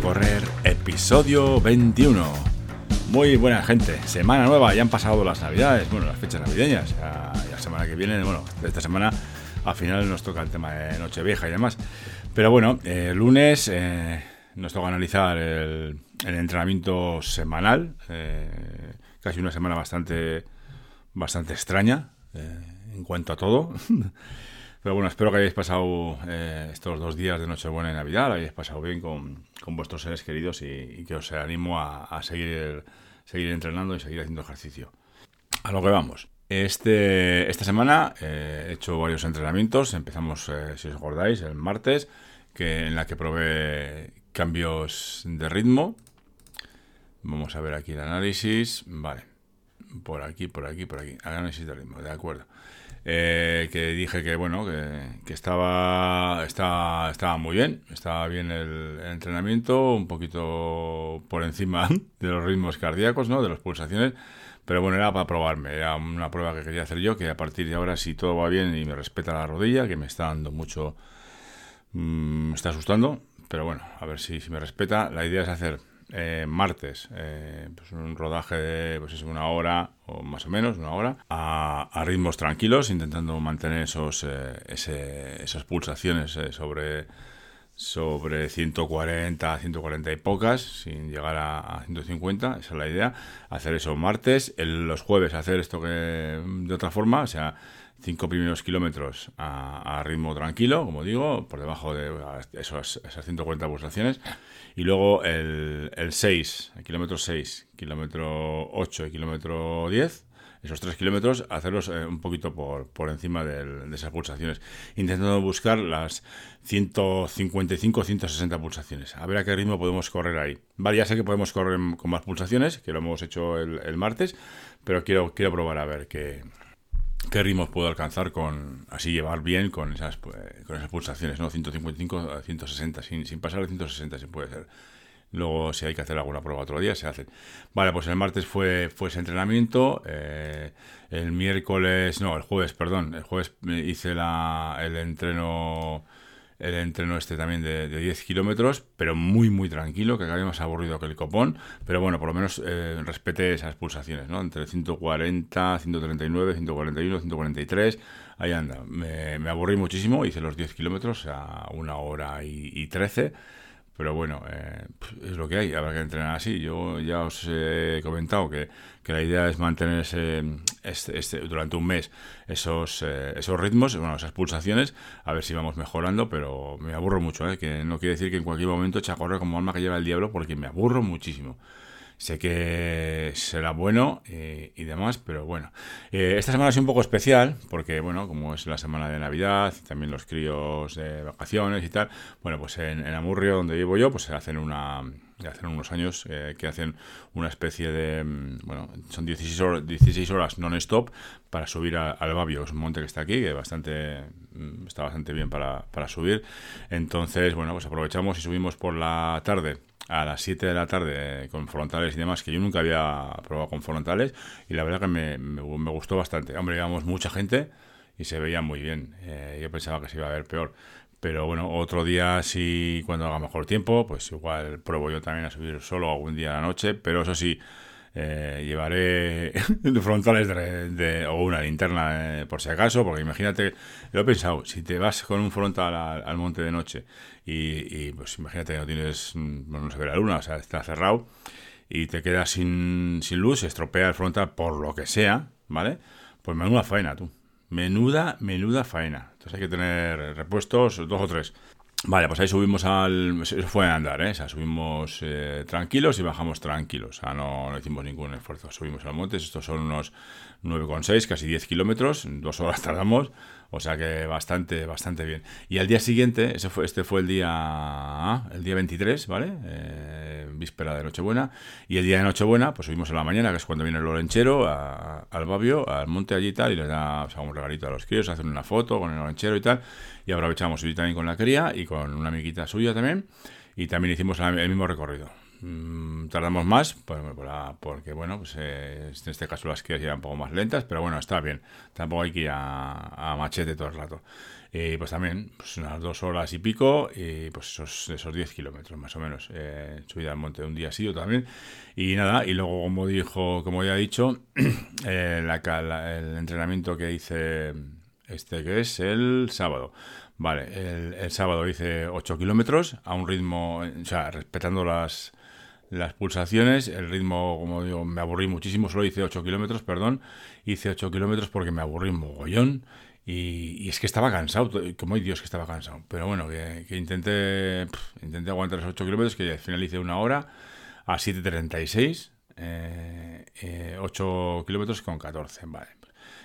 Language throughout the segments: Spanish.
Correr, episodio 21. Muy buena gente, semana nueva, ya han pasado las navidades, bueno, las fechas navideñas, ya, la semana que viene, bueno, esta semana al final nos toca el tema de Nochevieja y demás. Pero bueno, el lunes eh, nos toca analizar el, entrenamiento semanal, eh, casi una semana bastante, bastante extraña eh, en cuanto a todo. Pero bueno, espero que hayáis pasado eh, estos dos días de Nochebuena y Navidad, lo hayáis pasado bien con, vuestros seres queridos y, que os animo a, seguir, seguir entrenando y seguir haciendo ejercicio. A lo que vamos. Este, esta semana eh, he hecho varios entrenamientos. Empezamos, eh, si os acordáis, el martes, que, en la que probé cambios de ritmo. Vamos a ver aquí el análisis. Vale. Por aquí, por aquí, por aquí. Análisis de ritmo, de acuerdo. Eh, que dije que bueno que, estaba, estaba, estaba muy bien estaba bien el, entrenamiento un poquito por encima de los ritmos cardíacos no de las pulsaciones pero bueno era para probarme era una prueba que quería hacer yo que a partir de ahora si todo va bien y me respeta la rodilla que me está dando mucho mm, me está asustando pero bueno a ver si, si me respeta la idea es hacer eh, martes, eh, pues un rodaje de pues es una hora o más o menos, una hora, a, ritmos tranquilos, intentando mantener esos, eh, esas pulsaciones sobre, sobre 140, 140 y pocas, sin llegar a, 150, esa es la idea. Hacer eso martes, los jueves hacer esto que de otra forma, o sea, cinco primeros kilómetros a, ritmo tranquilo, como digo, por debajo de esas 140 pulsaciones. Y luego el, el 6, el kilómetro 6, kilómetro 8 y kilómetro 10, esos 3 kilómetros, hacerlos eh, un poquito por, por encima de esas pulsaciones, intentando buscar las 155 160 pulsaciones. A ver a qué ritmo podemos correr ahí. Vale, ya sé que podemos correr con más pulsaciones, que lo hemos hecho el, martes, pero quiero, quiero probar a ver qué, qué ritmos puedo alcanzar con así llevar bien con esas pues, con esas pulsaciones, ¿no? 155 a 160, sin, sin pasar a 160 si puede ser. Luego, si hay que hacer alguna prueba otro día, se hace. Vale, pues el martes fue, fue ese entrenamiento. Eh, el miércoles, no, el jueves, perdón. El jueves hice la, el entreno el entreno este también de, 10 kilómetros, pero muy, muy tranquilo, que acabé más aburrido que el copón, pero bueno, por lo menos eh, respete esas pulsaciones, ¿no? Entre 140, 139, 141, 143, ahí anda. Me, aburrí muchísimo, hice los 10 kilómetros a una hora y, y 13 pero bueno, eh, es lo que hay, habrá que entrenar así. Yo ya os he comentado que, la idea es mantener ese, este, este, durante un mes esos, eh, esos ritmos, bueno, esas pulsaciones, a ver si vamos mejorando, pero me aburro mucho, ¿eh? que no quiere decir que en cualquier momento eche a correr como alma que lleva el diablo, porque me aburro muchísimo. Sé que será bueno eh, y demás, pero bueno. Eh, esta semana es un poco especial, porque, bueno, como es la semana de Navidad, también los críos de vacaciones y tal, bueno, pues en, Amurrio, donde vivo yo, pues hacen una hacen unos años eh, que hacen una especie de, mm, bueno, son 16 horas, 16 horas non-stop para subir al Babio, es un monte que está aquí, que bastante, mm, está bastante bien para, para subir. Entonces, bueno, pues aprovechamos y subimos por la tarde a las 7 de la tarde eh, con frontales y demás, que yo nunca había probado con frontales y la verdad que me, me, gustó bastante. Hombre, íbamos mucha gente y se veía muy bien. Eh, yo pensaba que se iba a ver peor. Pero bueno, otro día, si cuando haga mejor tiempo, pues igual pruebo yo también a subir solo algún día a la noche. Pero eso sí, eh, llevaré frontales de, o una linterna eh, por si acaso, porque imagínate, lo he pensado, si te vas con un frontal al, monte de noche y, pues imagínate no tienes, mm, no se ve la luna, o sea, está cerrado y te quedas sin, sin luz, estropea el frontal por lo que sea, ¿vale? Pues menuda faena, tú. Menuda, menuda faena. Entonces hay que tener repuestos dos o tres. Vale, pues ahí subimos al... Fue a andar, ¿eh? O sea, subimos eh, tranquilos y bajamos tranquilos. O sea, no, hicimos ningún esfuerzo. Subimos al monte, estos son unos 9,6, casi 10 kilómetros, dos horas tardamos, o sea que bastante, bastante bien. Y al día siguiente, ese fue, este fue el día, el día 23, ¿vale? Eh, víspera de Nochebuena, y el día de Nochebuena, pues subimos a la mañana, que es cuando viene el lorenchero, al babio, al monte allí y tal, y les da un regalito a los críos, hacen una foto con el lorenchero y tal, y aprovechamos subir también con la cría y con una amiguita suya también, y también hicimos el mismo recorrido Mm, tardamos más, porque bueno, pues eh, en este caso las que eran un poco más lentas, pero bueno, está bien. Tampoco hay que ir a, machete todo el rato. Y pues también, pues unas dos horas y pico, y pues esos, esos 10 kilómetros más o menos. Eh, subida al monte un día sí, yo también. Y nada, y luego como dijo, como ya he dicho, eh, el entrenamiento que hice, este que es el sábado. Vale, el, el sábado hice 8 kilómetros a un ritmo, o sea, respetando las las pulsaciones, el ritmo, como digo, me aburrí muchísimo, solo hice 8 kilómetros, perdón, hice 8 kilómetros porque me aburrí un mogollón y, es que estaba cansado, como hay Dios que estaba cansado, pero bueno, que, intenté, intenté aguantar los 8 kilómetros, que al final hice una hora a 7.36, eh, eh, 8 kilómetros con 14, vale.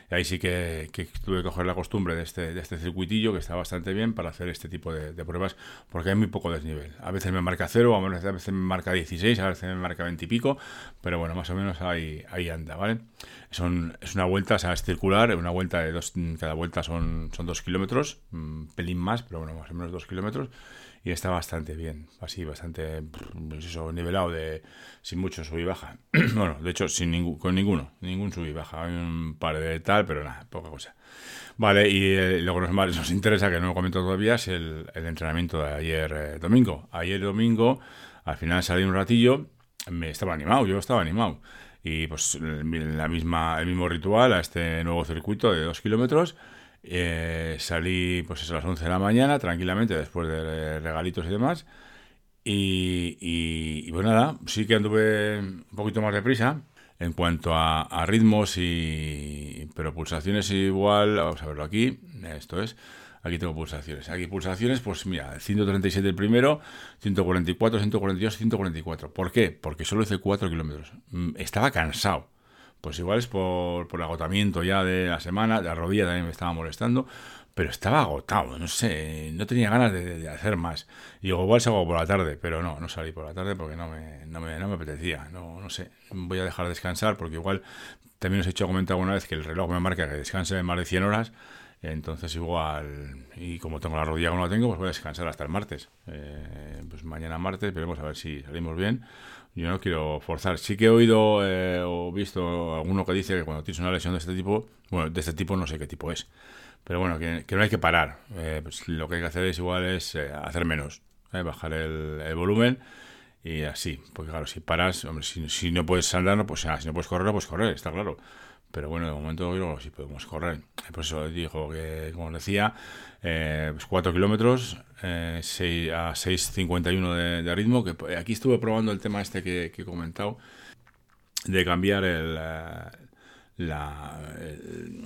Ahí sí que, tuve que coger la costumbre de este, de este circuitillo, que está bastante bien para hacer este tipo de, pruebas, porque hay muy poco desnivel. A veces me marca 0, a veces me marca 16, a veces me marca 20 y pico, pero bueno, más o menos ahí, anda, ¿vale? Son, es una vuelta, o sea, es circular, una vuelta de dos, cada vuelta son, son dos kilómetros, un pelín más, pero bueno, más o menos dos kilómetros y está bastante bien, así, bastante pues nivelado, de sin mucho sub y baja. bueno, de hecho, sin ningún, con ninguno, ningún sub y baja. Hay un par de tal, pero nada, poca cosa. Vale, y eh, lo que nos, nos, interesa, que no lo comento todavía, es el, entrenamiento de ayer eh, domingo. Ayer domingo, al final salí un ratillo, me estaba animado, yo estaba animado. Y pues la misma, el mismo ritual a este nuevo circuito de dos kilómetros eh, salí pues a las 11 de la mañana, tranquilamente, después de regalitos y demás. Y, y, pues nada, sí que anduve un poquito más deprisa en cuanto a, ritmos y... Pero pulsaciones igual, vamos a verlo aquí, esto es... Aquí tengo pulsaciones. Aquí pulsaciones, pues mira, 137 el primero, 144, 142, 144. ¿Por qué? Porque solo hice 4 kilómetros. Mm, estaba cansado pues igual es por, por agotamiento ya de la semana, la rodilla también me estaba molestando, pero estaba agotado, no sé, no tenía ganas de, hacer más. Y digo, igual salgo por la tarde, pero no, no salí por la tarde porque no me, no me, no me apetecía, no, no sé, voy a dejar descansar porque igual también os he hecho comentar alguna vez que el reloj me marca que descanse más de 100 horas, entonces igual, y como tengo la rodilla como la tengo, pues voy a descansar hasta el martes. Eh, pues mañana martes veremos a ver si salimos bien yo no quiero forzar. Sí que he oído eh, o visto alguno que dice que cuando tienes una lesión de este tipo, bueno, de este tipo no sé qué tipo es, pero bueno, que, no hay que parar. Eh, pues lo que hay que hacer es igual es eh, hacer menos, bajar el, volumen y así. Porque claro, si paras, hombre, si, no puedes andar, pues si no puedes correr, pues correr, está claro pero bueno, de momento yo sí podemos correr. Por eso dijo que, como decía, eh, pues 4 kilómetros eh, a 6.51 de, de, ritmo, que aquí estuve probando el tema este que, he comentado, de cambiar el, eh, la,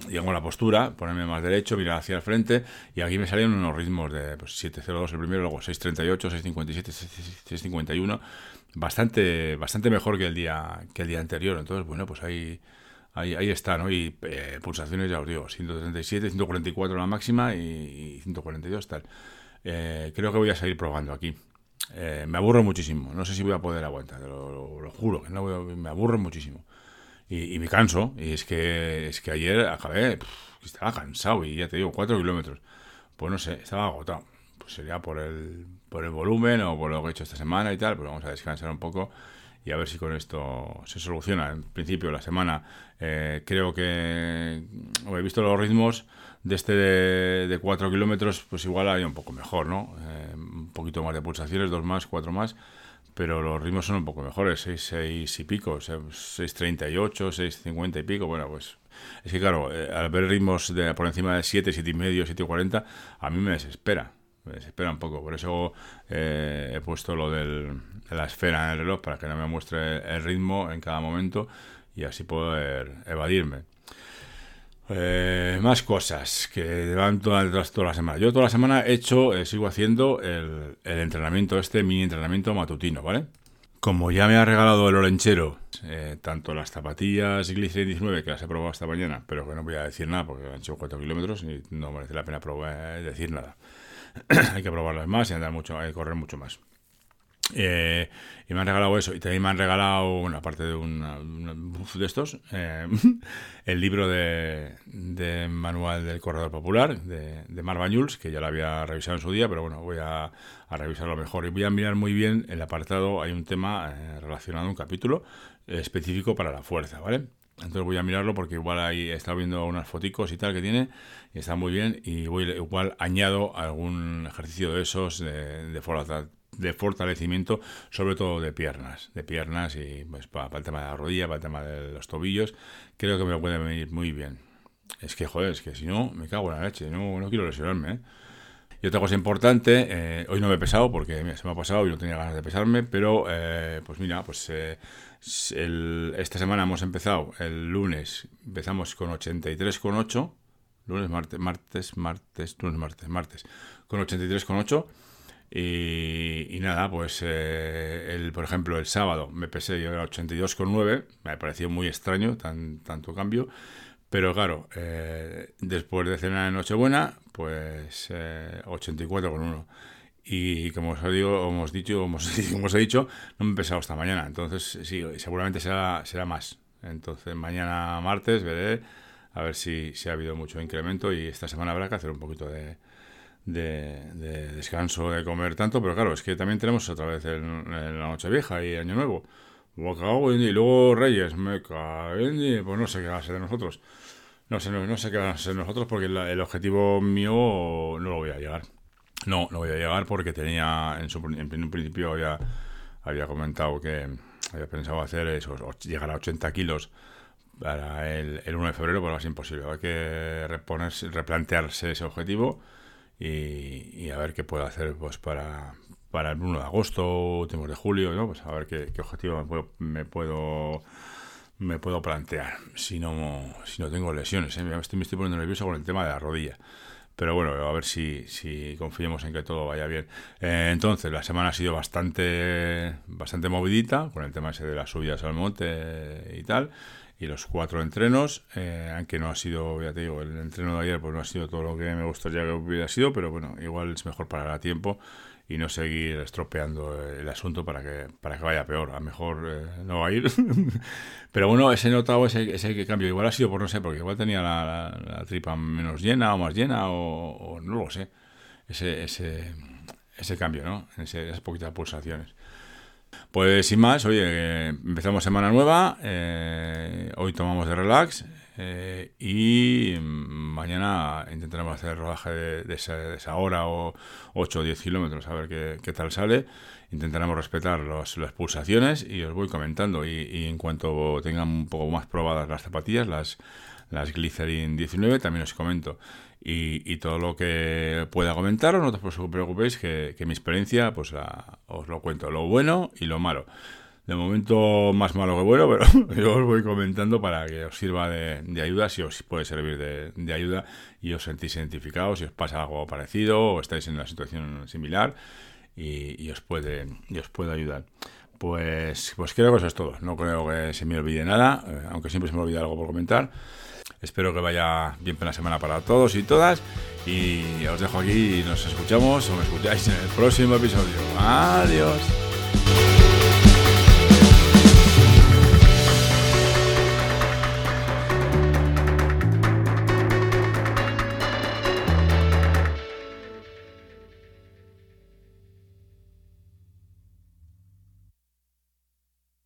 digamos, la postura, ponerme más derecho, mirar hacia el frente, y aquí me salieron unos ritmos de pues, 7.02 el primero, luego 6.38, 6.57, 6.51, bastante, bastante mejor que el día que el día anterior. Entonces, bueno, pues ahí Ahí, ahí está, ¿no? Y eh, pulsaciones, ya os digo, 137, 144 la máxima y, 142 tal. Eh, creo que voy a seguir probando aquí. Eh, me aburro muchísimo, no sé si voy a poder aguantar, lo, juro, que no me aburro muchísimo. Y, me canso, y es que, es que ayer acabé, estaba cansado y ya te digo, 4 kilómetros. Pues no sé, estaba agotado. Pues sería por el, por el volumen o por lo que he hecho esta semana y tal, pero vamos a descansar un poco y a ver si con esto se soluciona. En principio, la semana eh, creo que he visto los ritmos de este de, 4 kilómetros, pues igual hay un poco mejor, ¿no? Eh, un poquito más de pulsaciones, dos más, cuatro más, pero los ritmos son un poco mejores, 6, 6 y pico, 6.38, 6.50 y pico, bueno, pues es que claro, eh, al ver ritmos de por encima de 7, 7 y medio, 7.40, a mí me desespera me desespera un poco. Por eso he puesto lo del, la esfera en el reloj para que no me muestre el ritmo en cada momento y así poder evadirme. Eh, más cosas que van toda, toda, la semana. Yo toda la semana he hecho, eh, sigo haciendo el, entrenamiento, este mini entrenamiento matutino, ¿vale? Como ya me ha regalado el olenchero, eh, tanto las zapatillas Glycerin 19, que las he probado esta mañana, pero que no voy a decir nada porque han hecho 4 kilómetros y no merece la pena probar, decir nada. hay que probarlas más y andar mucho, hay que correr mucho más. Eh, y me han regalado eso. Y también me han regalado, bueno, aparte de un de estos, eh, el libro de, Manual del Corredor Popular, de, de Mar que ya lo había revisado en su día, pero bueno, voy a, revisarlo mejor. Y voy a mirar muy bien el apartado, hay un tema eh, relacionado, un capítulo específico para la fuerza, ¿vale? Entonces voy a mirarlo porque igual ahí he estado viendo unas foticos y tal que tiene y está muy bien y voy, igual añado algún ejercicio de esos de, de de fortalecimiento, sobre todo de piernas, de piernas y pues para, el tema de la rodilla, para el tema de los tobillos, creo que me puede venir muy bien. Es que, joder, es que si no, me cago en la leche, no, no quiero lesionarme. ¿eh? Y otra cosa importante, eh, hoy no me he pesado porque se me ha pasado y no tenía ganas de pesarme, pero eh, pues mira, pues esta semana hemos empezado, el lunes empezamos con 83,8, lunes, martes, martes, martes, lunes, martes, martes, con 83,8 y, nada, pues eh, el, por ejemplo el sábado me pesé yo era 82,9, me pareció muy extraño tan, tanto cambio, pero claro, eh, después de cenar en Nochebuena, pues eh, 84,1. Y como os digo, hemos dicho, como os he dicho, no me he pesado hasta mañana. Entonces, sí, seguramente será, será más. Entonces, mañana martes veré a ver si, si ha habido mucho incremento y esta semana habrá que hacer un poquito de, de, descanso, de comer tanto, pero claro, es que también tenemos otra vez el, la noche vieja y Año Nuevo. Y luego Reyes, me caen pues no sé qué va a ser de nosotros. No sé, no, sé qué va a ser de nosotros porque el objetivo mío no lo voy a llegar. No, no voy a llegar porque tenía, en, su, en un principio había, había comentado que había pensado hacer eso, llegar a 80 kilos para el, el 1 de febrero, pero es imposible. Hay que reponerse, replantearse ese objetivo y, a ver qué puedo hacer pues para, para el 1 de agosto, últimos de julio, ¿no? Pues a ver qué, objetivo me puedo, me puedo, plantear si no, si no tengo lesiones. ¿eh? Me, estoy, me estoy poniendo nervioso con el tema de la rodilla. Pero bueno, a ver si, si confiemos en que todo vaya bien. Eh, entonces, la semana ha sido bastante, bastante movidita con el tema ese de las subidas al monte y tal y los cuatro entrenos, eh, aunque no ha sido, ya te digo, el entreno de ayer pues no ha sido todo lo que me gustaría que hubiera sido, pero bueno, igual es mejor parar a tiempo y no seguir estropeando el asunto para que para que vaya peor. A lo mejor eh, no va a ir. pero bueno, ese notado ese, ese cambio. Igual ha sido por no sé, porque igual tenía la, tripa menos llena o más llena o, no lo sé. Ese, ese, ese cambio, ¿no? Ese, esas poquitas pulsaciones. Pues sin más, oye, empezamos semana nueva, eh, hoy tomamos de relax eh, y mañana intentaremos hacer el rodaje de, esa, hora o 8 o 10 kilómetros, a ver qué, tal sale. Intentaremos respetar las pulsaciones y os voy comentando. Y, en cuanto tengan un poco más probadas las zapatillas, las, las Glycerin 19, también os comento y, todo lo que pueda comentaros, no os preocupéis que, mi experiencia pues os lo cuento, lo bueno y lo malo. De momento más malo que bueno, pero yo os voy comentando para que os sirva de, ayuda, si os puede servir de, ayuda y os sentís identificados, si os pasa algo parecido o estáis en una situación similar y, os, puede, os puede ayudar. Pues, pues creo que eso es todo. No creo que se me olvide nada, eh, aunque siempre se me olvida algo por comentar. Espero que vaya bien la semana para todos y todas. Y os dejo aquí y nos escuchamos o me escucháis en el próximo episodio. Adiós.